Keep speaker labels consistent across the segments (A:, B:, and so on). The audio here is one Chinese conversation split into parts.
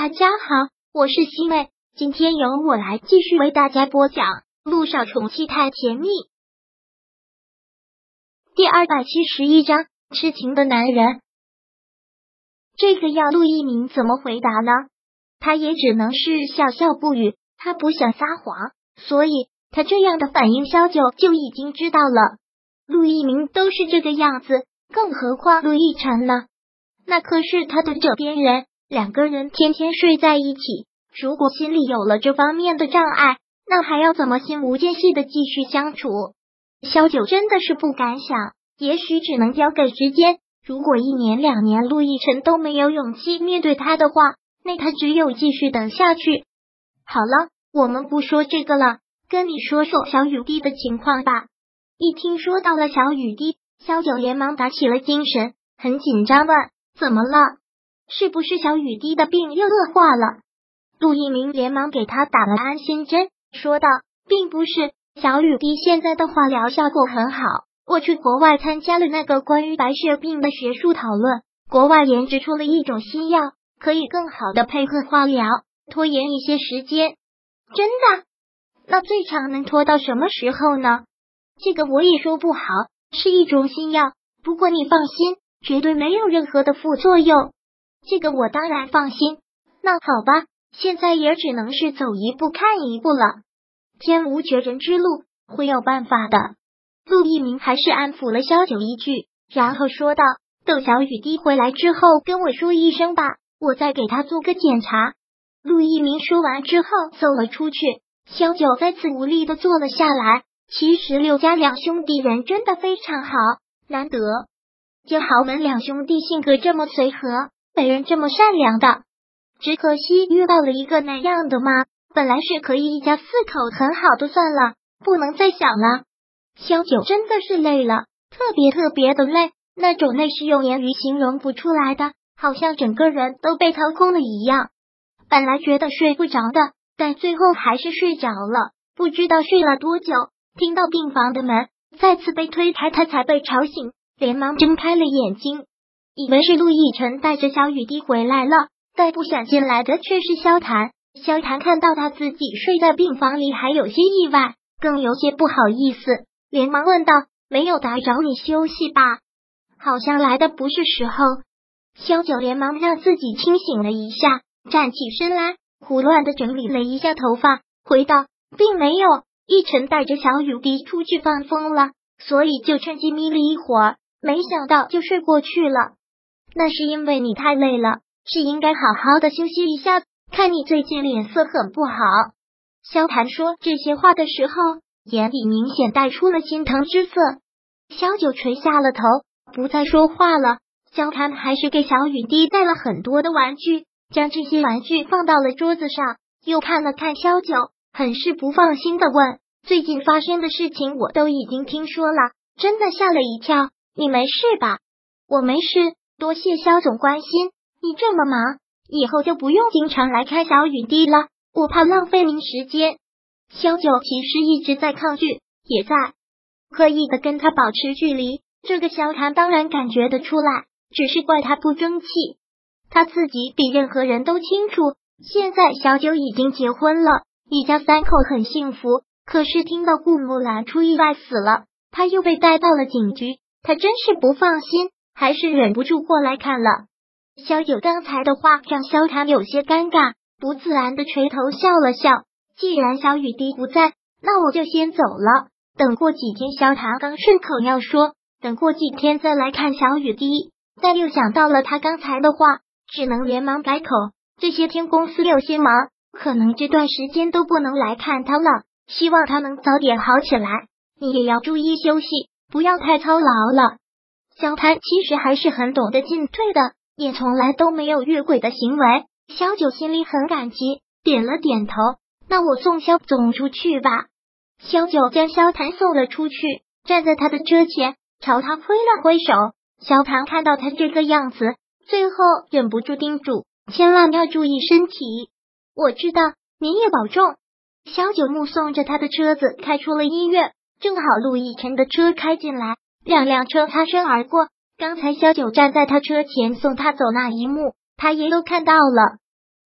A: 大家好，我是西妹，今天由我来继续为大家播讲《路上宠妻太甜蜜》第二百七十一章：痴情的男人。这个要陆一鸣怎么回答呢？他也只能是笑笑不语。他不想撒谎，所以他这样的反应，萧九就已经知道了。陆一鸣都是这个样子，更何况陆亦辰呢？那可是他的枕边人。两个人天天睡在一起，如果心里有了这方面的障碍，那还要怎么心无间隙的继续相处？萧九真的是不敢想，也许只能交给时间。如果一年两年陆亦辰都没有勇气面对他的话，那他只有继续等下去。好了，我们不说这个了，跟你说说小雨滴的情况吧。一听说到了小雨滴，萧九连忙打起了精神，很紧张问：“怎么了？”是不是小雨滴的病又恶化了？杜一鸣连忙给他打了安心针，说道：“并不是，小雨滴现在的化疗效果很好。我去国外参加了那个关于白血病的学术讨论，国外研制出了一种新药，可以更好的配合化疗，拖延一些时间。真的？那最长能拖到什么时候呢？这个我也说不好，是一种新药。不过你放心，绝对没有任何的副作用。”这个我当然放心。那好吧，现在也只能是走一步看一步了。天无绝人之路，会有办法的。陆一鸣还是安抚了萧九一句，然后说道：“等小雨滴回来之后，跟我说一声吧，我再给他做个检查。”陆一鸣说完之后走了出去，萧九再次无力的坐了下来。其实六家两兄弟人真的非常好，难得就豪门两兄弟性格这么随和。没人这么善良的，只可惜遇到了一个那样的妈。本来是可以一家四口很好的算了，不能再想了。萧九真的是累了，特别特别的累，那种累是用言语形容不出来的，好像整个人都被掏空了一样。本来觉得睡不着的，但最后还是睡着了。不知道睡了多久，听到病房的门再次被推开，他才被吵醒，连忙睁开了眼睛。以为是陆亦辰带着小雨滴回来了，但不想进来的却是萧谈。萧谈看到他自己睡在病房里，还有些意外，更有些不好意思，连忙问道：“没有打扰你休息吧？好像来的不是时候。”萧九连忙让自己清醒了一下，站起身来，胡乱的整理了一下头发，回道：“并没有，亦辰带着小雨滴出去放风了，所以就趁机眯了一会儿，没想到就睡过去了。”那是因为你太累了，是应该好好的休息一下。看你最近脸色很不好。萧谈说这些话的时候，眼里明显带出了心疼之色。萧九垂下了头，不再说话了。萧谈还是给小雨滴带了很多的玩具，将这些玩具放到了桌子上，又看了看萧九，很是不放心的问：“最近发生的事情我都已经听说了，真的吓了一跳。你没事吧？
B: 我没事。”多谢肖总关心，你这么忙，以后就不用经常来看小雨滴了，我怕浪费您时间。
A: 肖九其实一直在抗拒，也在刻意的跟他保持距离。这个萧谈当然感觉得出来，只是怪他不争气。他自己比任何人都清楚，现在小九已经结婚了，一家三口很幸福。可是听到顾木兰出意外死了，他又被带到了警局，他真是不放心。还是忍不住过来看了。萧九刚才的话让萧谈有些尴尬，不自然的垂头笑了笑。既然小雨滴不在，那我就先走了。等过几天，萧谈刚顺口要说等过几天再来看小雨滴，但又想到了他刚才的话，只能连忙改口。这些天公司有些忙，可能这段时间都不能来看他了。希望他能早点好起来。你也要注意休息，不要太操劳了。萧谈其实还是很懂得进退的，也从来都没有越轨的行为。萧九心里很感激，点了点头。那我送萧总出去吧。萧九将萧谭送了出去，站在他的车前，朝他挥了挥手。萧谭看到他这个样子，最后忍不住叮嘱：千万要注意身体。我知道，您也保重。萧九目送着他的车子开出了医院，正好陆亦辰的车开进来。两辆车擦身而过，刚才萧九站在他车前送他走那一幕，他也都看到了。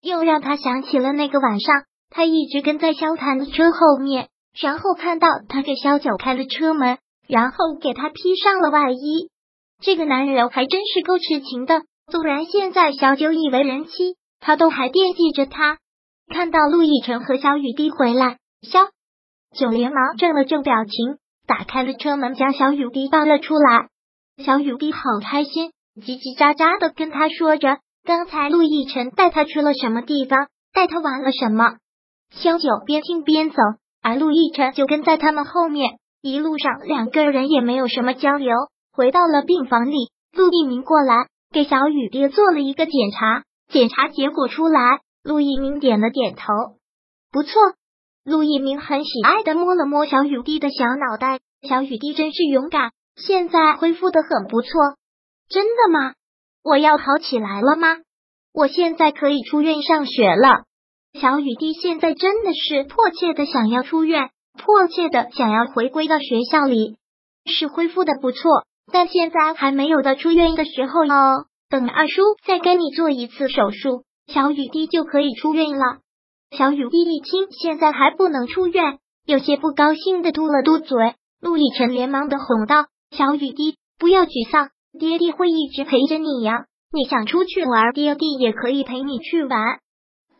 A: 又让他想起了那个晚上，他一直跟在萧谈的车后面，然后看到他给萧九开了车门，然后给他披上了外衣。这个男人还真是够痴情的。纵然现在小九已为人妻，他都还惦记着他。看到陆亦辰和小雨滴回来，萧九连忙正了正表情，打开了车门，将小雨滴抱了出来。小雨滴好开心，叽叽喳喳的跟他说着刚才陆亦辰带他去了什么地方，带他玩了什么。萧九边听边走，而陆亦辰就跟在他们后面。一路上两个人也没有什么交流。回到了病房里，陆一鸣过来。给小雨滴做了一个检查，检查结果出来，陆一鸣点了点头，不错。陆一鸣很喜爱的摸了摸小雨滴的小脑袋，小雨滴真是勇敢，现在恢复的很不错。真的吗？我要好起来了吗？我现在可以出院上学了。小雨滴现在真的是迫切的想要出院，迫切的想要回归到学校里，是恢复的不错。但现在还没有到出院的时候哦，等二叔再跟你做一次手术，小雨滴就可以出院了。小雨滴一听现在还不能出院，有些不高兴的嘟了嘟嘴。陆亦辰连忙的哄道：“小雨滴，不要沮丧，爹地会一直陪着你呀。你想出去玩，爹地也可以陪你去玩。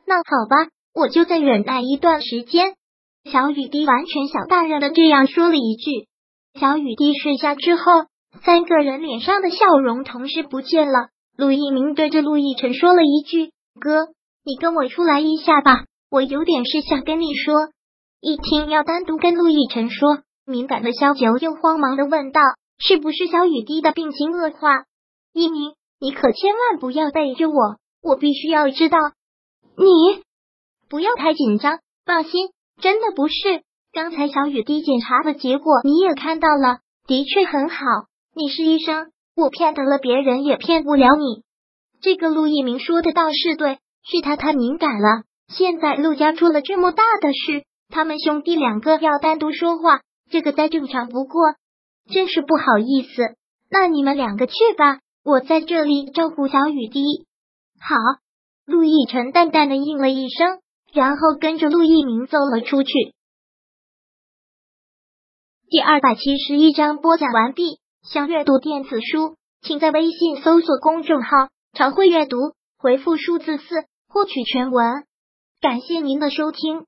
A: 那好吧，我就再忍耐一段时间。”小雨滴完全小大人的这样说了一句。小雨滴睡下之后。三个人脸上的笑容同时不见了。陆一鸣对着陆亦辰说了一句：“哥，你跟我出来一下吧，我有点事想跟你说。”一听要单独跟陆亦辰说，敏感的萧九又慌忙的问道：“是不是小雨滴的病情恶化？”一鸣，你可千万不要背着我，我必须要知道。你不要太紧张，放心，真的不是。刚才小雨滴检查的结果你也看到了，的确很好。你是医生，我骗得了别人，也骗不了你。这个陆一鸣说的倒是对，是他太敏感了。现在陆家出了这么大的事，他们兄弟两个要单独说话，这个再正常不过，真是不好意思。那你们两个去吧，我在这里照顾小雨滴。好，陆亦辰淡淡的应了一声，然后跟着陆一鸣走了出去。第二百七十一章播讲完毕。想阅读电子书，请在微信搜索公众号“常会阅读”，回复数字四获取全文。感谢您的收听。